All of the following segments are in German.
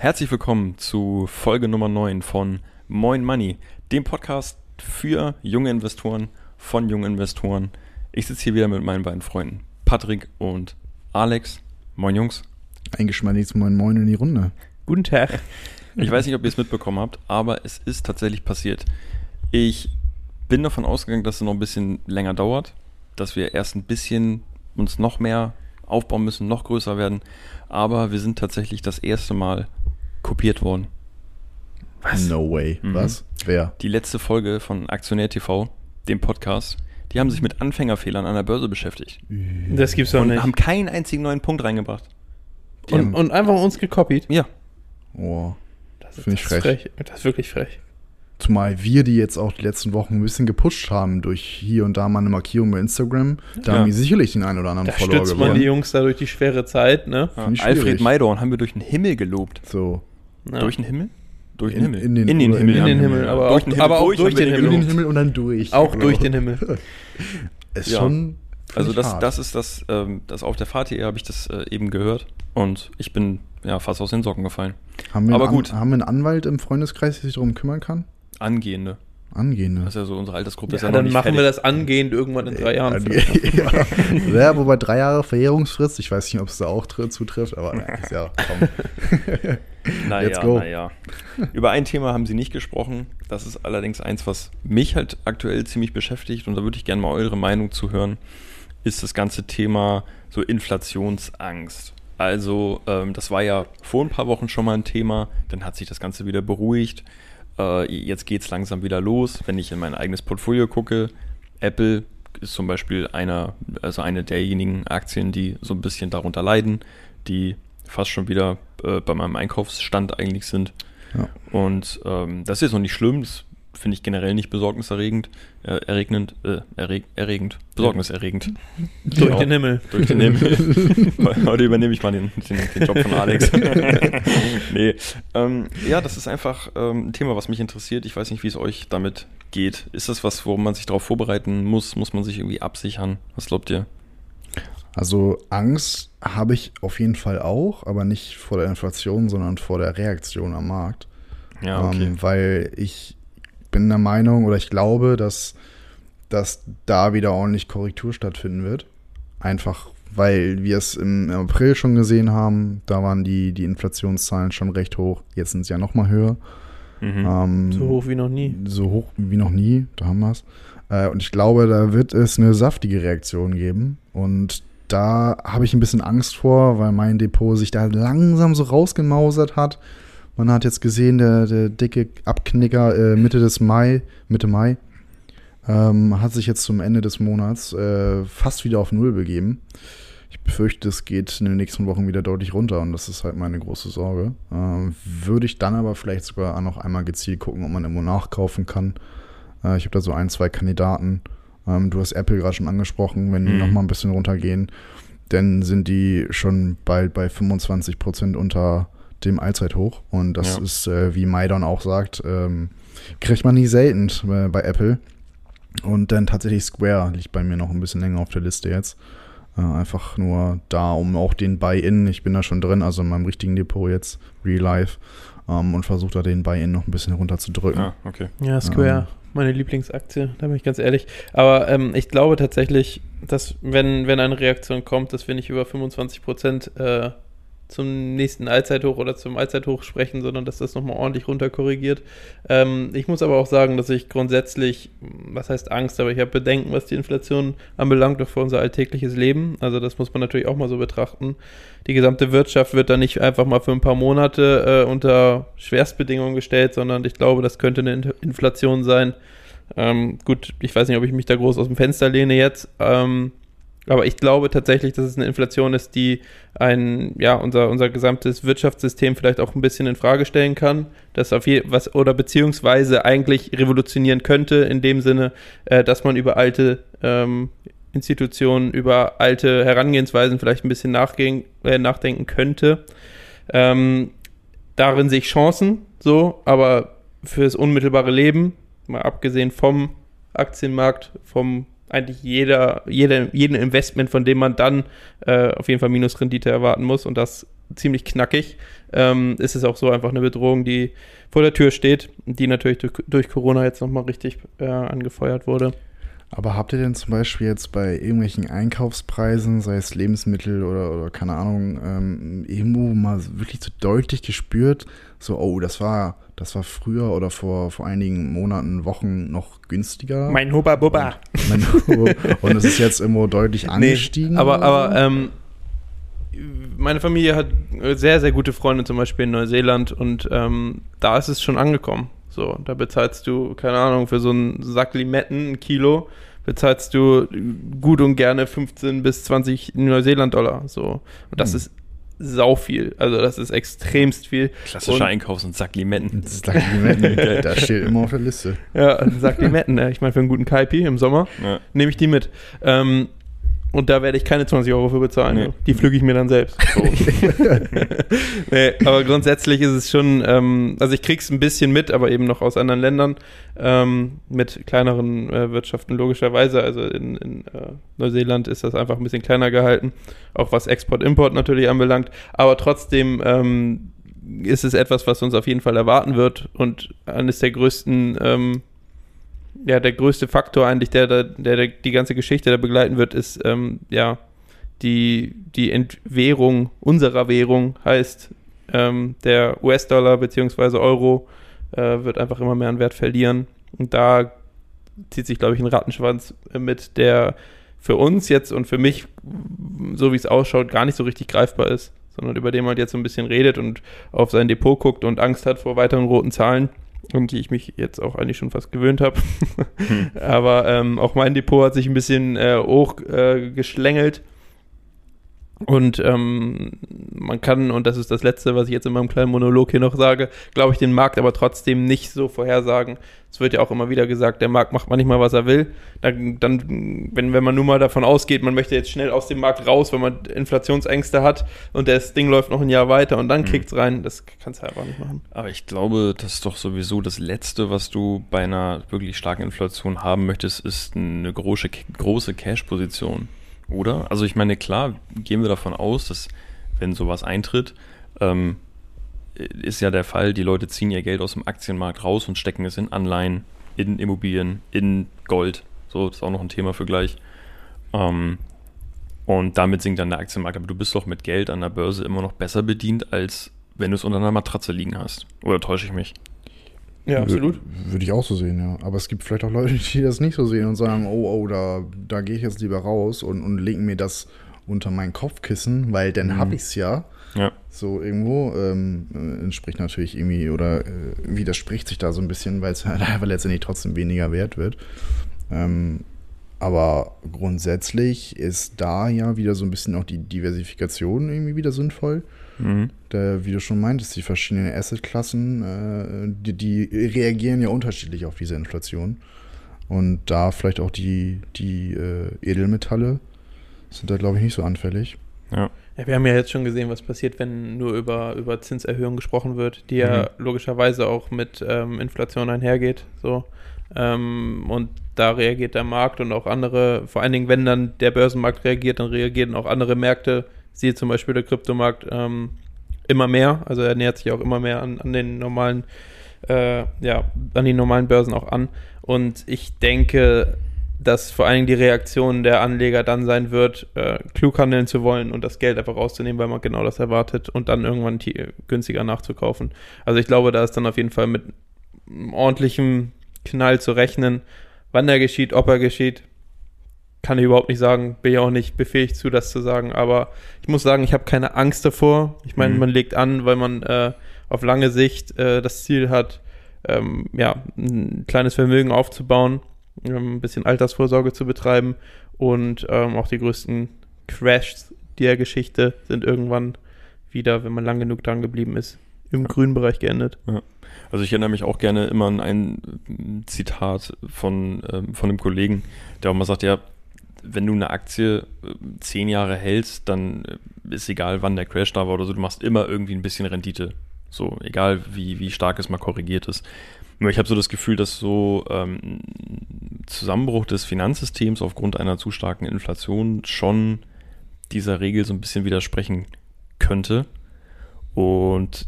Herzlich willkommen zu Folge Nummer 9 von Moin Money, dem Podcast für junge Investoren von jungen Investoren. Ich sitze hier wieder mit meinen beiden Freunden Patrick und Alex. Moin Jungs. Eingeschmeidiges Moin Moin in die Runde. Guten Tag. Ich weiß nicht, ob ihr es mitbekommen habt, aber es ist tatsächlich passiert. Ich bin davon ausgegangen, dass es noch ein bisschen länger dauert, dass wir erst ein bisschen uns noch mehr aufbauen müssen, noch größer werden. Aber wir sind tatsächlich das erste Mal kopiert worden. Was? No way. Mhm. Was? Wer? Die letzte Folge von Aktionär TV, dem Podcast, die haben sich mit Anfängerfehlern an der Börse beschäftigt. Das gibt's doch und nicht. haben keinen einzigen neuen Punkt reingebracht. Die Und, haben, und einfach uns gekopiert. ja, Oh. Das, Finde ich ist frech. Das ist wirklich frech. Zumal wir die jetzt auch die letzten Wochen ein bisschen gepusht haben durch hier und da mal eine Markierung bei Instagram. Da Ja. haben die sicherlich den einen oder anderen Da Follower stützt man die gewonnen. Jungs da durch die schwere Zeit, ne? ja. Alfred. Maidorn haben wir durch den Himmel gelobt. So. Ja. Durch den Himmel? Durch den In- Himmel. in den- in den Himmel. in den Himmel, aber durch auch- den Himmel aber auch durch, den In Himmel. den gelobt. Himmel und dann durch. Auch Genau. durch den Himmel. Ist Ja. schon. Also das, hart. das ist das, ähm, das auf der Fahrt hier habe ich das äh, eben gehört und ich bin ja fast aus den Socken gefallen. Haben wir aber einen, gut. An, haben wir einen Anwalt im Freundeskreis, der sich darum kümmern kann? Angehende. Angehende. Das ist ja so unsere Altersgruppe. ist Ja, ja noch dann nicht machen fertig. wir das angehend irgendwann in drei Jahren. ja. ja, wobei drei Jahre Verjährungsfrist, ich weiß nicht, ob es da auch tr- zutrifft, aber ist ja komm. Naja, Let's go. naja. Über ein Thema haben sie nicht gesprochen. Das ist allerdings eins, was mich halt aktuell ziemlich beschäftigt und da würde ich gerne mal eure Meinung zu hören, ist das ganze Thema so Inflationsangst. Also, ähm, das war ja vor ein paar Wochen schon mal ein Thema, dann hat sich das Ganze wieder beruhigt. Äh, jetzt geht es langsam wieder los. Wenn ich in mein eigenes Portfolio gucke, Apple ist zum Beispiel einer, also eine derjenigen Aktien, die so ein bisschen darunter leiden, die fast schon wieder äh, bei meinem Einkaufsstand eigentlich sind. Ja. Und ähm, das ist noch nicht schlimm, das finde ich generell nicht besorgniserregend, äh, erregend, äh, erreg, erregend, besorgniserregend. Durch Ja. den Himmel. Durch den Himmel. Heute übernehme ich mal den, den, den Job von Alex. nee. Ähm, ja, das ist einfach ähm, ein Thema, was mich interessiert. Ich weiß nicht, wie es euch damit geht. Ist das was, worum man sich darauf vorbereiten muss? Muss man sich irgendwie absichern? Was glaubt ihr? Also Angst habe ich auf jeden Fall auch, aber nicht vor der Inflation, sondern vor der Reaktion am Markt. Ja, okay. ähm, weil ich bin der Meinung oder ich glaube, dass, dass da wieder ordentlich Korrektur stattfinden wird. Einfach weil wir es im, April schon gesehen haben, da waren die, die Inflationszahlen schon recht hoch. Jetzt sind sie ja noch mal höher. mhm. Ähm, So hoch wie noch nie. so hoch wie noch nie, da haben wir es. Äh, und ich glaube, da wird es eine saftige Reaktion geben. Und da habe ich ein bisschen Angst vor, weil mein Depot sich da langsam so rausgemausert hat. Man hat jetzt gesehen, der, der dicke Abknicker äh, Mitte des Mai, Mitte Mai, ähm, hat sich jetzt zum Ende des Monats äh, fast wieder auf Null begeben. Ich befürchte, es geht in den nächsten Wochen wieder deutlich runter und das ist halt meine große Sorge. Ähm, würde ich dann aber vielleicht sogar noch einmal gezielt gucken, ob man irgendwo nachkaufen kann. Äh, ich habe da so ein, zwei Kandidaten. Ähm, du hast Apple gerade schon angesprochen, wenn die Mhm. noch mal ein bisschen runtergehen, dann sind die schon bald bei 25 Prozent unter dem Allzeithoch. Und das Ja. ist, äh, wie Maidon auch sagt, ähm, kriegt man nie selten äh, bei Apple. Und dann tatsächlich Square liegt bei mir noch ein bisschen länger auf der Liste jetzt. Äh, einfach nur da, um auch den Buy-In, ich bin da schon drin, also in meinem richtigen Depot jetzt, Real Life, ähm, und versuche da den Buy-In noch ein bisschen runterzudrücken. Ah, okay. Ja, Square, meine Lieblingsaktie, da bin ich ganz ehrlich. Aber ähm, ich glaube tatsächlich, dass wenn, wenn eine Reaktion kommt, dass wir nicht über 25 Prozent äh, zum nächsten Allzeithoch oder zum Allzeithoch sprechen, sondern dass das nochmal ordentlich runterkorrigiert. Ähm, ich muss aber auch sagen, dass ich grundsätzlich, was heißt Angst, aber ich habe Bedenken, was die Inflation anbelangt, auch für unser alltägliches Leben. Also das muss man natürlich auch mal so betrachten. Die gesamte Wirtschaft wird da nicht einfach mal für ein paar Monate äh, unter Schwerstbedingungen gestellt, sondern ich glaube, das könnte eine In- Inflation sein. Ähm, gut, ich weiß nicht, ob ich mich da groß aus dem Fenster lehne jetzt. Ähm, Aber ich glaube tatsächlich, dass es eine Inflation ist, die ein, ja, unser, unser gesamtes Wirtschaftssystem vielleicht auch ein bisschen in Frage stellen kann. Das auf je, was, oder beziehungsweise eigentlich revolutionieren könnte, in dem Sinne, äh, dass man über alte ähm, Institutionen, über alte Herangehensweisen vielleicht ein bisschen nachgehen, äh, nachdenken könnte. Ähm, darin sehe ich Chancen, so, aber fürs unmittelbare Leben, mal abgesehen vom Aktienmarkt, vom eigentlich jeder, jeder, jeden Investment, von dem man dann äh, auf jeden Fall Minusrendite erwarten muss und das ziemlich knackig, ähm, ist es auch so einfach eine Bedrohung, die vor der Tür steht, die natürlich durch, durch Corona jetzt nochmal richtig äh, angefeuert wurde. Aber habt ihr denn zum Beispiel jetzt bei irgendwelchen Einkaufspreisen, sei es Lebensmittel oder, oder keine Ahnung, ähm, irgendwo mal wirklich so deutlich gespürt, so, oh, das war, das war früher oder vor, vor einigen Monaten, Wochen noch günstiger? Mein Hubba Bubba. Und, und es ist jetzt irgendwo deutlich angestiegen? Nee, aber, aber ähm, meine Familie hat sehr, sehr gute Freunde zum Beispiel in Neuseeland und ähm, da ist es schon angekommen. So, da bezahlst du, keine Ahnung, für so einen Sack Limetten, ein Kilo, bezahlst du gut und gerne 15 bis 20 Neuseeland-Dollar. So. Und das hm. ist sau viel. Also das ist extremst viel. Klassischer Einkaufs- und Sack Limetten. Sack Limetten, da steht immer auf der Liste. Ja, ein Sack Limetten. Ich meine, für einen guten Kaipi im Sommer ja. nehme ich die mit. Ähm, und da werde ich keine 20 Euro für bezahlen. Nee. Die pflüge ich mir dann selbst. So. nee, aber grundsätzlich ist es schon, ähm, also ich kriege es ein bisschen mit, aber eben noch aus anderen Ländern ähm, mit kleineren äh, Wirtschaften logischerweise. Also in, in äh, Neuseeland ist das einfach ein bisschen kleiner gehalten, auch was Export-Import natürlich anbelangt. Aber trotzdem ähm, ist es etwas, was uns auf jeden Fall erwarten wird und eines der größten ähm, ja, der größte Faktor eigentlich, der, der, der die ganze Geschichte da begleiten wird, ist ähm, ja die, die Entwährung unserer Währung heißt, ähm, der US-Dollar bzw. Euro äh, wird einfach immer mehr an Wert verlieren. Und da zieht sich, glaube ich, ein Rattenschwanz mit, der für uns jetzt und für mich, so wie es ausschaut, gar nicht so richtig greifbar ist, sondern über den man jetzt so ein bisschen redet und auf sein Depot guckt und Angst hat vor weiteren roten Zahlen um die ich mich jetzt auch eigentlich schon fast gewöhnt habe. hm. Aber ähm, auch mein Depot hat sich ein bisschen äh, hochgeschlängelt. Und ähm, man kann, und das ist das Letzte, was ich jetzt in meinem kleinen Monolog hier noch sage, glaube ich, den Markt aber trotzdem nicht so vorhersagen. Es wird ja auch immer wieder gesagt, der Markt macht manchmal, was er will. Dann, dann wenn, wenn man nun mal davon ausgeht, man möchte jetzt schnell aus dem Markt raus, wenn man Inflationsängste hat und das Ding läuft noch ein Jahr weiter und dann mhm. kickt es rein, das kannst du einfach nicht machen. Aber ich glaube, das ist doch sowieso das Letzte, was du bei einer wirklich starken Inflation haben möchtest, ist eine große, große Cash-Position. Oder? Also ich meine, klar, gehen wir davon aus, dass wenn sowas eintritt, ähm, ist ja der Fall, die Leute ziehen ihr Geld aus dem Aktienmarkt raus und stecken es in Anleihen, in Immobilien, in Gold. So, das ist auch noch ein Thema für gleich. Ähm, und damit sinkt dann der Aktienmarkt. Aber du bist doch mit Geld an der Börse immer noch besser bedient, als wenn du es unter einer Matratze liegen hast. Oder täusche ich mich? Ja, absolut. Würde ich auch so sehen, ja. Aber es gibt vielleicht auch Leute, die das nicht so sehen und sagen, oh, oh, da, da gehe ich jetzt lieber raus und, und legen mir das unter mein Kopfkissen, weil dann mhm. habe ich es ja. Ja. So irgendwo ähm, äh, entspricht natürlich irgendwie oder äh, widerspricht sich da so ein bisschen, weil es halt einfach letztendlich trotzdem weniger wert wird. Ähm, aber grundsätzlich ist da ja wieder so ein bisschen auch die Diversifikation irgendwie wieder sinnvoll. Mhm. Da, wie du schon meintest, die verschiedenen Assetklassen, äh, die, die, reagieren ja unterschiedlich auf diese Inflation. Und da vielleicht auch die, die äh, Edelmetalle sind da, glaube ich, nicht so anfällig. Ja. ja. Wir haben ja jetzt schon gesehen, was passiert, wenn nur über, über Zinserhöhungen gesprochen wird, die ja mhm. logischerweise auch mit ähm, Inflation einhergeht. So. Ähm, und da reagiert der Markt und auch andere, vor allen Dingen, wenn dann der Börsenmarkt reagiert, dann reagieren auch andere Märkte siehe zum Beispiel der Kryptomarkt ähm, immer mehr, also er nähert sich auch immer mehr an, an den normalen, äh, ja, an die normalen Börsen auch an. Und ich denke, dass vor allen Dingen die Reaktion der Anleger dann sein wird, äh, klug handeln zu wollen und das Geld einfach rauszunehmen, weil man genau das erwartet und dann irgendwann günstiger nachzukaufen. Also ich glaube, da ist dann auf jeden Fall mit ordentlichem Knall zu rechnen, wann er geschieht, ob er geschieht kann ich überhaupt nicht sagen, bin ja auch nicht befähigt zu, das zu sagen, aber ich muss sagen, ich habe keine Angst davor. Ich meine, mhm. man legt an, weil man äh, auf lange Sicht äh, das Ziel hat, ähm, ja, ein kleines Vermögen aufzubauen, ähm, ein bisschen Altersvorsorge zu betreiben Und ähm, auch die größten Crashs der Geschichte sind irgendwann wieder, wenn man lang genug dran geblieben ist, im grünen Bereich geendet. Also ich erinnere mich auch gerne immer an ein Zitat von, ähm, von einem Kollegen, der auch mal sagt, ja, wenn du eine Aktie äh, zehn Jahre hältst, dann äh, ist egal, wann der Crash da war oder so, du machst immer irgendwie ein bisschen Rendite. So, egal wie, wie stark es mal korrigiert ist. Nur ich habe so das Gefühl, dass so ähm, Zusammenbruch des Finanzsystems aufgrund einer zu starken Inflation schon dieser Regel so ein bisschen widersprechen könnte. Und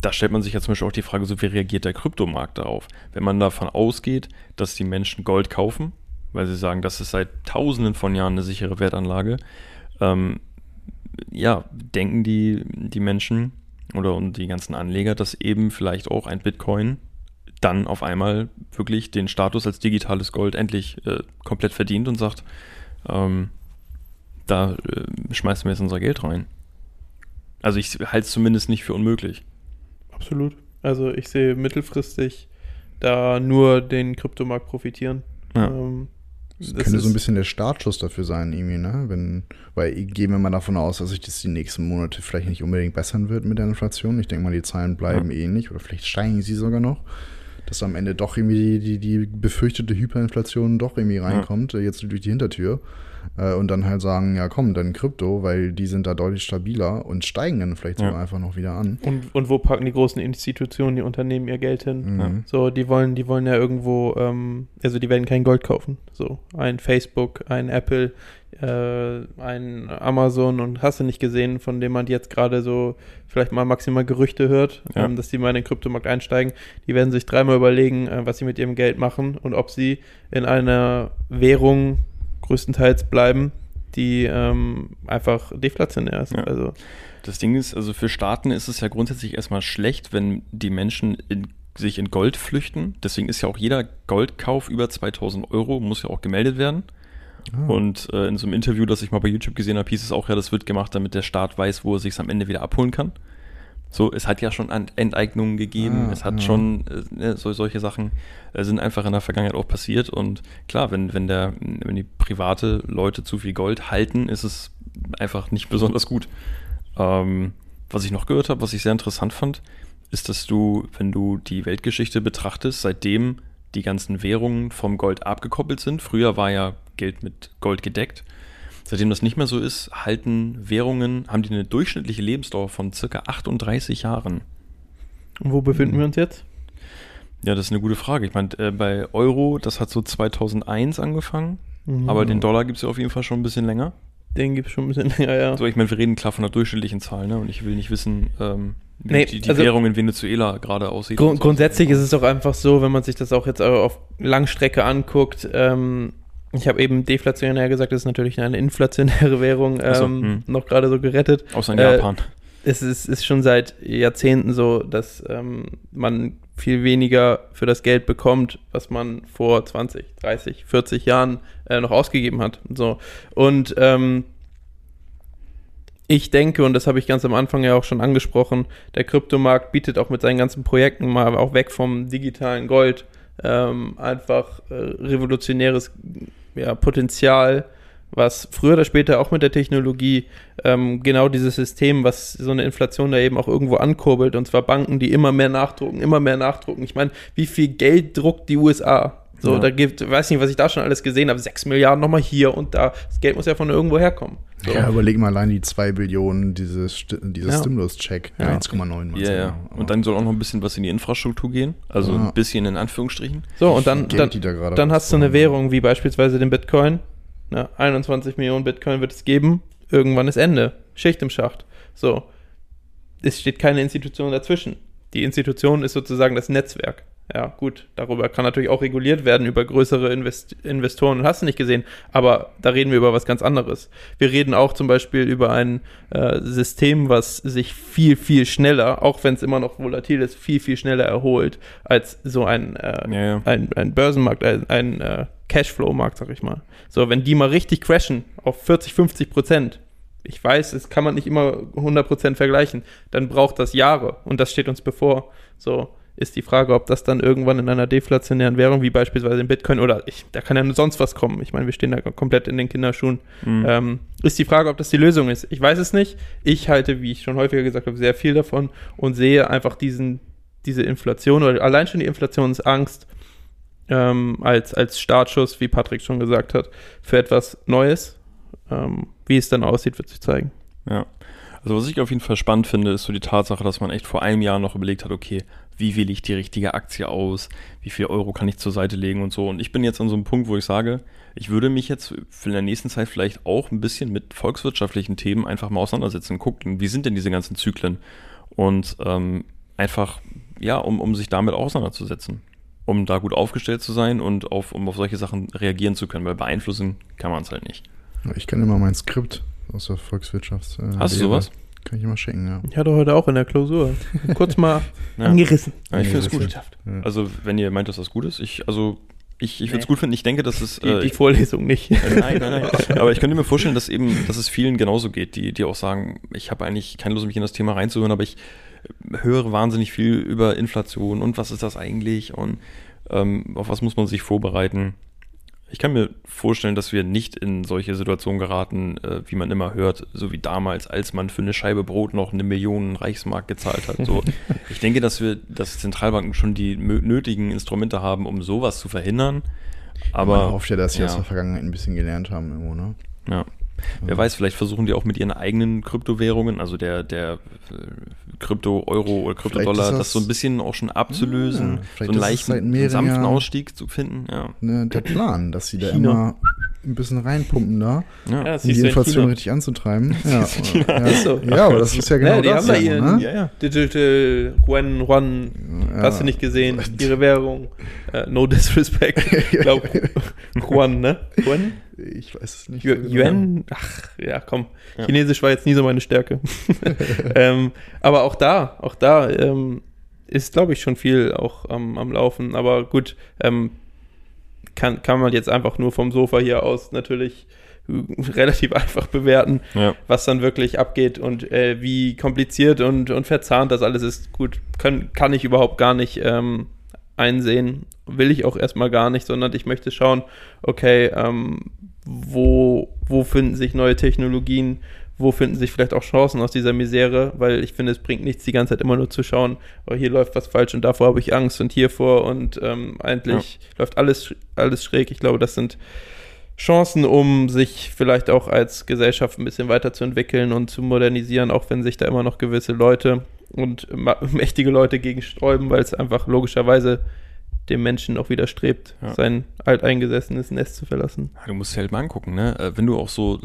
da stellt man sich ja zum Beispiel auch die Frage, so wie reagiert der Kryptomarkt darauf? Wenn man davon ausgeht, dass die Menschen Gold kaufen, weil sie sagen, das ist seit tausenden von Jahren eine sichere Wertanlage, ähm, ja, denken die, die Menschen oder und die ganzen Anleger, dass eben vielleicht auch ein Bitcoin dann auf einmal wirklich den Status als digitales Gold endlich äh, komplett verdient und sagt, ähm, da äh, schmeißen wir jetzt unser Geld rein. Also ich halte es zumindest nicht für unmöglich. Absolut. Also ich sehe mittelfristig da nur den Kryptomarkt profitieren. Ja. Ähm, Das, das könnte so ein bisschen der Startschuss dafür sein, irgendwie, ne? Wenn, weil gehen wir mal davon aus, dass sich das die nächsten Monate vielleicht nicht unbedingt bessern wird mit der Inflation. Ich denke mal, die Zahlen bleiben ähnlich oder vielleicht steigen sie sogar noch. Dass am Ende doch irgendwie die, die, die befürchtete Hyperinflation doch irgendwie reinkommt, äh, jetzt durch die Hintertür. Äh, und dann halt sagen, ja komm, dann Krypto, weil die sind da deutlich stabiler und steigen dann vielleicht sogar Ja. einfach noch wieder an. Und, und wo packen die großen Institutionen, die Unternehmen ihr Geld hin? Mhm. So, die wollen, die wollen ja irgendwo, ähm, also die werden kein Gold kaufen. So, ein Facebook, ein Apple, äh, ein Amazon und hast du nicht gesehen, von dem man jetzt gerade so vielleicht mal maximal Gerüchte hört, Ja. ähm, dass die mal in den Kryptomarkt einsteigen. Die werden sich dreimal überlegen, äh, was sie mit ihrem Geld machen und ob sie in einer Währung größtenteils bleiben, die ähm, einfach deflationär ist. Ja. Also Das Ding ist, also für Staaten ist es ja grundsätzlich erstmal schlecht, wenn die Menschen in, sich in Gold flüchten. Deswegen ist ja auch jeder Goldkauf über 2000 Euro, muss ja auch gemeldet werden. Ah. Und äh, in so einem Interview, das ich mal bei YouTube gesehen habe, hieß es auch ja, das wird gemacht, damit der Staat weiß, wo er sich am Ende wieder abholen kann. So, es hat ja schon Ent- Enteignungen gegeben, Ah, es hat ja. schon äh, ne, so, solche Sachen äh, sind einfach in der Vergangenheit auch passiert. Und klar, wenn, wenn der, wenn die private Leute zu viel Gold halten, ist es einfach nicht besonders gut. Ähm, was ich noch gehört habe, was ich sehr interessant fand, ist, dass du, wenn du die Weltgeschichte betrachtest, seitdem die ganzen Währungen vom Gold abgekoppelt sind, früher war ja Geld mit Gold gedeckt, seitdem das nicht mehr so ist, halten Währungen, haben die eine durchschnittliche Lebensdauer von circa 38 Jahren. und wo befinden wir uns jetzt? Ja, das ist eine gute Frage. Ich meine, äh, bei Euro, das hat so 2001 angefangen, Mhm. aber den Dollar gibt es ja auf jeden Fall schon ein bisschen länger. Den gibt es schon ein bisschen länger, ja. So, ich meine, wir reden klar von einer durchschnittlichen Zahl, ne? Und ich will nicht wissen, ähm, Nee, die, die also- Währung in Venezuela gerade aussieht. Grund, und so. grundsätzlich ist es doch einfach so, wenn man sich das auch jetzt auf Langstrecke anguckt, ähm, ich habe eben deflationär gesagt, das ist natürlich eine inflationäre Währung, Ach so, ähm, hm. noch gerade so gerettet. Außer in äh, Japan. Es ist, ist schon seit Jahrzehnten so, dass ähm, man viel weniger für das Geld bekommt, was man vor 20, 30, 40 Jahren äh, noch ausgegeben hat. So. Und ähm, ich denke, und das habe ich ganz am Anfang ja auch schon angesprochen, der Kryptomarkt bietet auch mit seinen ganzen Projekten mal auch weg vom digitalen Gold ähm, einfach äh, revolutionäres ja, Potenzial, was früher oder später auch mit der Technologie ähm, genau dieses System, was so eine Inflation da eben auch irgendwo ankurbelt, und zwar Banken, die immer mehr nachdrucken, immer mehr nachdrucken. Ich meine, wie viel Geld druckt die USA? So, Ja. da gibt, weiß nicht, was ich da schon alles gesehen habe, 6 Milliarden nochmal hier und da. Das Geld muss ja von irgendwo herkommen. So. Ja, überleg mal allein die 2 Billionen, dieses, dieses Ja. Stimulus-Check. Ja. 1,9 Ja, ja. Und dann soll auch noch ein bisschen was in die Infrastruktur gehen. Also Ja. ein bisschen in Anführungsstrichen. So, und dann, Geld, dann, da dann hast du eine. Währung wie beispielsweise den Bitcoin. Ne, 21 Millionen Bitcoin wird es geben. Irgendwann ist Ende. Schicht im Schacht. So. Es steht keine Institution dazwischen. Die Institution ist sozusagen das Netzwerk. Ja, gut, darüber kann natürlich auch reguliert werden, über größere Invest Investoren, hast du nicht gesehen, aber da reden wir über was ganz anderes. Wir reden auch zum Beispiel über ein äh, System, was sich viel, viel schneller, auch wenn es immer noch volatil ist, viel, viel schneller erholt als so ein, äh, Ja, ja. ein, ein Börsenmarkt, ein, ein äh, Cashflow-Markt, sag ich mal. So, wenn die mal richtig crashen auf 40, 50 Prozent, ich weiß, das kann man nicht immer 100 Prozent vergleichen, dann braucht das Jahre und das steht uns bevor. So, ist die Frage, ob das dann irgendwann in einer deflationären Währung, wie beispielsweise in Bitcoin oder ich, da kann ja nur sonst was kommen. Ich meine, wir stehen da komplett in den Kinderschuhen. Mhm. Ähm, ist die Frage, ob das die Lösung ist. Ich weiß es nicht. Ich halte, wie ich schon häufiger gesagt habe, sehr viel davon und sehe einfach diesen, diese Inflation oder allein schon die Inflationsangst ähm, als, als Startschuss, wie Patrick schon gesagt hat, für etwas Neues. Ähm, wie es dann aussieht, wird sich zeigen. Ja. Also was ich auf jeden Fall spannend finde, ist so die Tatsache, dass man echt vor einem Jahr noch überlegt hat, okay, wie wähle ich die richtige Aktie aus, wie viel Euro kann ich zur Seite legen und so. Und ich bin jetzt an so einem Punkt, wo ich sage, ich würde mich jetzt in der nächsten Zeit vielleicht auch ein bisschen mit volkswirtschaftlichen Themen einfach mal auseinandersetzen, gucken, wie sind denn diese ganzen Zyklen? Und ähm, einfach, ja, um, um sich damit auseinanderzusetzen, um da gut aufgestellt zu sein und auf, um auf solche Sachen reagieren zu können, weil beeinflussen kann man es halt nicht. Ich kenne immer mein Skript aus der Volkswirtschaft. Äh, Hast du sowas? Kann ich immer schicken, ja. Ich hatte heute auch in der Klausur kurz mal Ja. angerissen. Ja, ich finde es gut. Ja. Also, wenn ihr meint, dass das gut ist, ich, also, ich, ich würde es Nee. gut finden. Ich denke, dass es. Die, äh, die ich, Vorlesung nicht. äh, nein, nein, nein. Aber ich könnte mir vorstellen, dass eben, dass es vielen genauso geht, die, die auch sagen, ich habe eigentlich keine Lust, mich in das Thema reinzuhören, aber ich höre wahnsinnig viel über Inflation und was ist das eigentlich und ähm, auf was muss man sich vorbereiten. Ich kann mir vorstellen, dass wir nicht in solche Situationen geraten, äh, wie man immer hört, so wie damals, als man für eine Scheibe Brot noch eine Million Reichsmark gezahlt hat. So, ich denke, dass wir, dass Zentralbanken schon die nötigen Instrumente haben, um sowas zu verhindern. Aber Man hofft ja, dass sie aus ja. der Vergangenheit ein bisschen gelernt haben irgendwo, ne? ja. Wer weiß, vielleicht versuchen die auch mit ihren eigenen Kryptowährungen, also der, der äh, Krypto-Euro oder Kryptodollar, das, das- so ein bisschen auch schon abzulösen, Ja, so einen leichten, mehreren sanften Jahren- Ausstieg zu finden. Ja. ne? Der Plan, dass sie da China. immer ein bisschen reinpumpen da, Ja. das um die Inflation richtig anzutreiben. Ja, ja, Ist so. ja, aber das ist ja genau Ja, die das. haben da ihren- ne? ja, ja. Digital Yuan Yuan, Ja. hast du nicht gesehen, ihre Währung. Äh, no disrespect. Ich glaube, Yuan, ne? Yuan? Ich weiß es nicht. Genau. Yuan? Ach, ja, komm. Ja. Chinesisch war jetzt nie so meine Stärke. ähm, aber auch da, auch da ähm, ist, glaube ich, schon viel auch am am Laufen. Aber gut, ähm, kann, kann man jetzt einfach nur vom Sofa hier aus natürlich äh, relativ einfach bewerten, Ja. was dann wirklich abgeht und äh, wie kompliziert und, und verzahnt das alles ist. Gut, kann, kann ich überhaupt gar nicht ähm, einsehen. Will ich auch erstmal gar nicht, sondern ich möchte schauen, okay, ähm, wo, wo finden sich neue Technologien, wo finden sich vielleicht auch Chancen aus dieser Misere, weil ich finde, es bringt nichts, die ganze Zeit immer nur zu schauen, oh, hier läuft was falsch und davor habe ich Angst und hiervor und ähm, eigentlich läuft alles, alles schräg. Ich glaube, das sind Chancen, um sich vielleicht auch als Gesellschaft ein bisschen weiterzuentwickeln und zu modernisieren, auch wenn sich da immer noch gewisse Leute und mächtige Leute gegen sträuben, weil es einfach logischerweise dem Menschen auch widerstrebt, Ja. sein alteingesessenes Nest zu verlassen. Ja, Du musst dir halt mal angucken, ne? Äh, Wenn du auch so,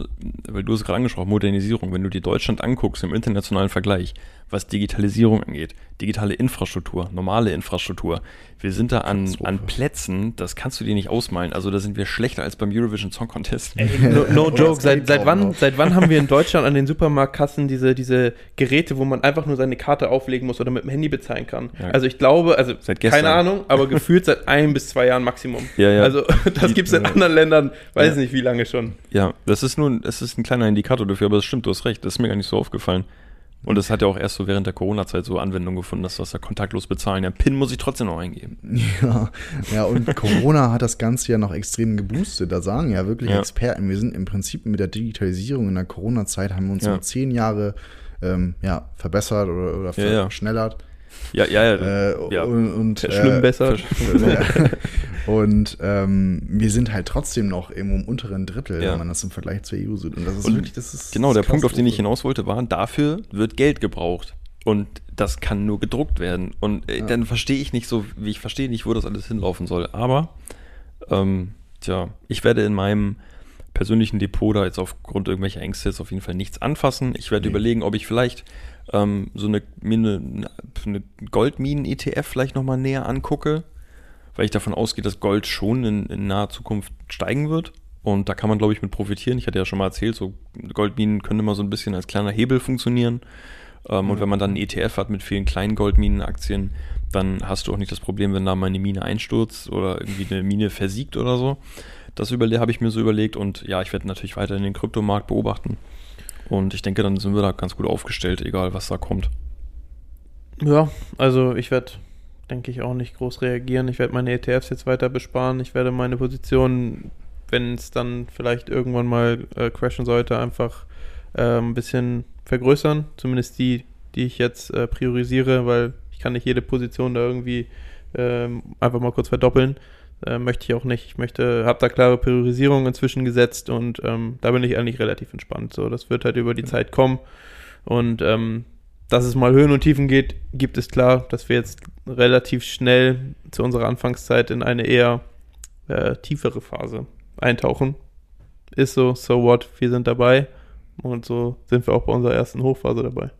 weil du es gerade angesprochen, Modernisierung, wenn du dir Deutschland anguckst im internationalen Vergleich, was Digitalisierung angeht, digitale Infrastruktur, normale Infrastruktur, wir sind da an, an Plätzen, das kannst du dir nicht ausmalen. Also da sind wir schlechter als beim Eurovision Song Contest. No, no joke, seit, seit, wann, noch. seit wann haben wir in Deutschland an den Supermarktkassen diese, diese Geräte, wo man einfach nur seine Karte auflegen muss oder mit dem Handy bezahlen kann? Ja. Also ich glaube, also Seit gestern. keine Ahnung, aber gefühlt seit ein bis zwei Jahren Maximum. Ja, ja. Also das gibt es in anderen Ländern, weiß Ja. nicht wie lange schon. Ja, das ist nur, das ist ein kleiner Indikator dafür, aber das stimmt, du hast recht, das ist mir gar nicht so aufgefallen. Und das hat ja auch erst so während der Corona-Zeit so Anwendung gefunden, dass das da kontaktlos bezahlen. Ja, PIN muss ich trotzdem noch eingeben. Ja, ja, und Corona hat das Ganze ja noch extrem geboostet. Da sagen ja wirklich Ja. Experten, wir sind im Prinzip mit der Digitalisierung in der Corona-Zeit haben wir uns Ja. um zehn Jahre ähm, ja, verbessert oder, oder Ja, ja. Ja, ja, ja. Äh, ja. Und, und, Schlimm äh, besser. und ähm, wir sind halt trotzdem noch im unteren Drittel, Ja. wenn man das im Vergleich zur EU sieht. Und das ist Und wirklich, das ist Genau, das der Punkt, auf den ich hinaus wollte, war, dafür wird Geld gebraucht. Und das kann nur gedruckt werden. Und äh, Ja. dann verstehe ich nicht so, wie ich verstehe nicht, wo das alles hinlaufen soll. Aber, ähm, tja, ich werde in meinem persönlichen Depot da jetzt aufgrund irgendwelcher Ängste jetzt auf jeden Fall nichts anfassen. Ich werde Nee. überlegen, ob ich vielleicht ähm, so eine, mir eine, eine Goldminen-ETF vielleicht nochmal näher angucke, weil ich davon ausgehe, dass Gold schon in, in naher Zukunft steigen wird. Und da kann man, glaube ich, mit profitieren. Ich hatte ja schon mal erzählt, so Goldminen können immer so ein bisschen als kleiner Hebel funktionieren. Ähm, Und wenn man dann einen ETF hat mit vielen kleinen Goldminenaktien, dann hast du auch nicht das Problem, wenn da mal eine Mine einstürzt oder irgendwie eine Mine versiegt oder so. Das habe ich mir so überlegt und ja, ich werde natürlich weiter den Kryptomarkt beobachten. Und ich denke, dann sind wir da ganz gut aufgestellt, egal was da kommt. Ja, also ich werde denke ich, auch nicht groß reagieren. Ich werde meine ETFs jetzt weiter besparen. Ich werde meine Position, wenn es dann vielleicht irgendwann mal äh, crashen sollte, einfach äh, ein bisschen vergrößern. Zumindest die, die ich jetzt äh, priorisiere, weil ich kann nicht jede Position da irgendwie ähm, einfach mal kurz verdoppeln. Äh, möchte ich auch nicht. Ich möchte, habe da klare Priorisierung inzwischen gesetzt und ähm, da bin ich eigentlich relativ entspannt. So, das wird halt über die Zeit kommen. Und ähm, dass es mal Höhen und Tiefen geht, gibt es klar, dass wir jetzt relativ schnell zu unserer Anfangszeit in eine eher äh, tiefere Phase eintauchen. Ist so, so what, wir sind dabei. Und so sind wir auch bei unserer ersten Hochphase dabei.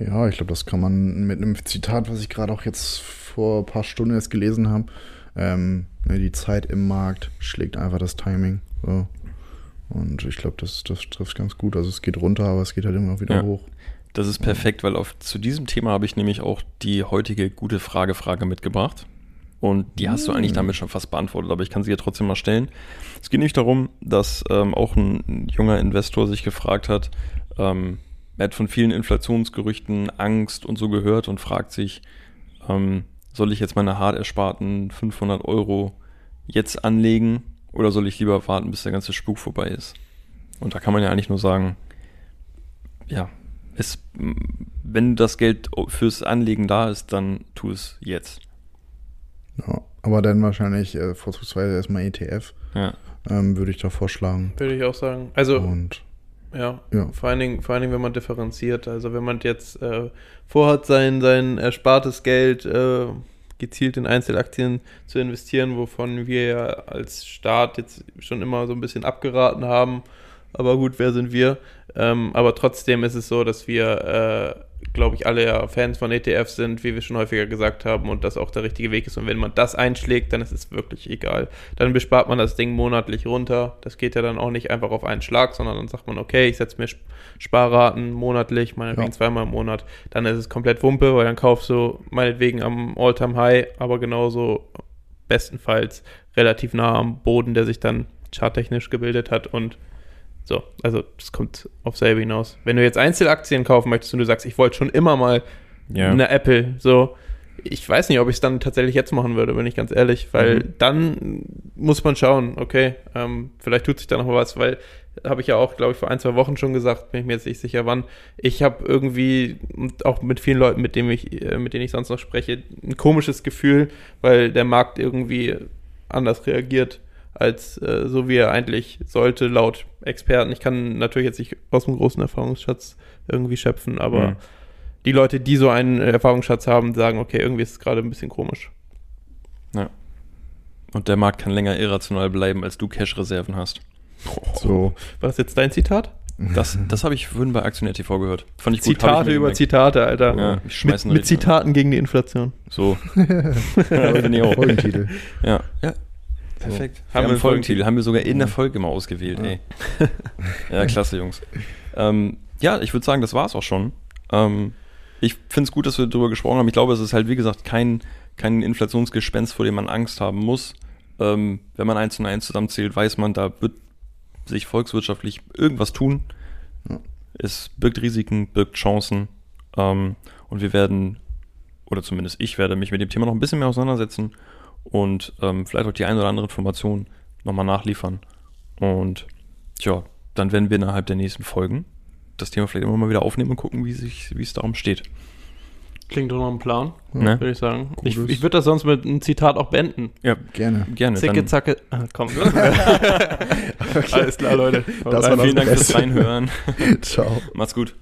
Ja, ich glaube, das kann man mit einem Zitat, was ich gerade auch jetzt vor ein paar Stunden erst gelesen habe. Ähm, ne, die Zeit im Markt schlägt einfach das Timing. So. Und ich glaube, das, das trifft ganz gut. Also es geht runter, aber es geht halt immer wieder Ja. hoch. Das ist perfekt, weil auf, zu diesem Thema habe ich nämlich auch die heutige gute Frage-Frage mitgebracht. Und die hast du eigentlich damit schon fast beantwortet, aber ich kann sie ja trotzdem mal stellen. Es geht nämlich darum, dass ähm, auch ein junger Investor sich gefragt hat, ähm, er hat von vielen Inflationsgerüchten Angst und so gehört und fragt sich, ähm, soll ich jetzt meine hart ersparten 500 Euro jetzt anlegen oder soll ich lieber warten, bis der ganze Spuk vorbei ist? Und da kann man ja eigentlich nur sagen, ja, es, wenn das Geld fürs Anlegen da ist, dann tu es jetzt. Ja, aber dann wahrscheinlich äh, vorzugsweise erstmal ETF, Ja. ähm, würde ich da vorschlagen. Würde ich auch sagen. Also, Und ja, Ja. Vor, allen Dingen, vor allen Dingen, wenn man differenziert. Also, wenn man jetzt äh, vorhat, sein, sein erspartes Geld äh, gezielt in Einzelaktien zu investieren, wovon wir ja als Staat jetzt schon immer so ein bisschen abgeraten haben. Aber gut, wer sind wir? Ähm, aber trotzdem ist es so, dass wir, äh, glaube ich, alle ja Fans von ETFs sind, wie wir schon häufiger gesagt haben, und das auch der richtige Weg ist. Und wenn man das einschlägt, dann ist es wirklich egal. Dann bespart man das Ding monatlich runter. Das geht ja dann auch nicht einfach auf einen Schlag, sondern dann sagt man, okay, ich setze mir Sp- Sparraten monatlich, meinetwegen Ja. zweimal im Monat. Dann ist es komplett Wumpe, weil dann kaufst du meinetwegen am All-Time-High, aber genauso bestenfalls relativ nah am Boden, der sich dann charttechnisch gebildet hat und so, also das kommt auf selbe hinaus. Wenn du jetzt Einzelaktien kaufen möchtest und du sagst, ich wollte schon immer mal Ja. eine Apple, so, ich weiß nicht, ob ich es dann tatsächlich jetzt machen würde, bin ich ganz ehrlich, weil Mhm. dann muss man schauen, okay, ähm, vielleicht tut sich da noch mal was, weil habe ich ja auch, glaube ich, vor ein, zwei Wochen schon gesagt, bin ich mir jetzt nicht sicher wann. Ich habe irgendwie, auch mit vielen Leuten, mit denen ich, äh, mit denen ich sonst noch spreche, ein komisches Gefühl, weil der Markt irgendwie anders reagiert, als äh, so wie er eigentlich sollte, laut Experten. Ich kann natürlich jetzt nicht aus dem großen Erfahrungsschatz irgendwie schöpfen, aber Mhm. die Leute, die so einen Erfahrungsschatz haben, sagen, okay, irgendwie ist es gerade ein bisschen komisch. Und der Markt kann länger irrational bleiben, als du Cash-Reserven hast. so. War das jetzt dein Zitat? Das, das habe ich vorhin bei Aktionär TV gehört. Fand ich gut. Zitate mir über gemerkt. Zitate, Alter. Ja, ich mit mit. Zitaten gegen die Inflation. So. ja. Folgentitel. Ja. ja. Perfekt. Haben Haben wir einen Folgentitel, haben wir sogar in der Ja. Folge mal ausgewählt, Ja. ey. Ja, klasse, Jungs. Ähm, ja, ich würde sagen, das war's auch schon. Ähm, ich finde es gut, dass wir darüber gesprochen haben. Ich glaube, es ist halt, wie gesagt, kein, kein Inflationsgespenst, vor dem man Angst haben muss. Ähm, wenn man eins und eins zusammenzählt, weiß man, da wird sich volkswirtschaftlich irgendwas tun. Es birgt Risiken, birgt Chancen. Ähm, und wir werden, oder zumindest ich werde mich mit dem Thema noch ein bisschen mehr auseinandersetzen und ähm, vielleicht auch die eine oder andere Information nochmal nachliefern. Und tja, dann werden wir innerhalb der nächsten Folgen das Thema vielleicht immer mal wieder aufnehmen und gucken, wie, sich, wie es darum steht. Klingt doch noch ein Plan, Ne? würde ich sagen. Ich, Gutes. ich würde das sonst mit einem Zitat auch beenden. Ja, Gerne. gerne. Zicke, Dann, zacke. Ah, komm. Alles klar, Leute. Das war vielen Dank das fürs Beste. Reinhören. Ciao. Macht's gut.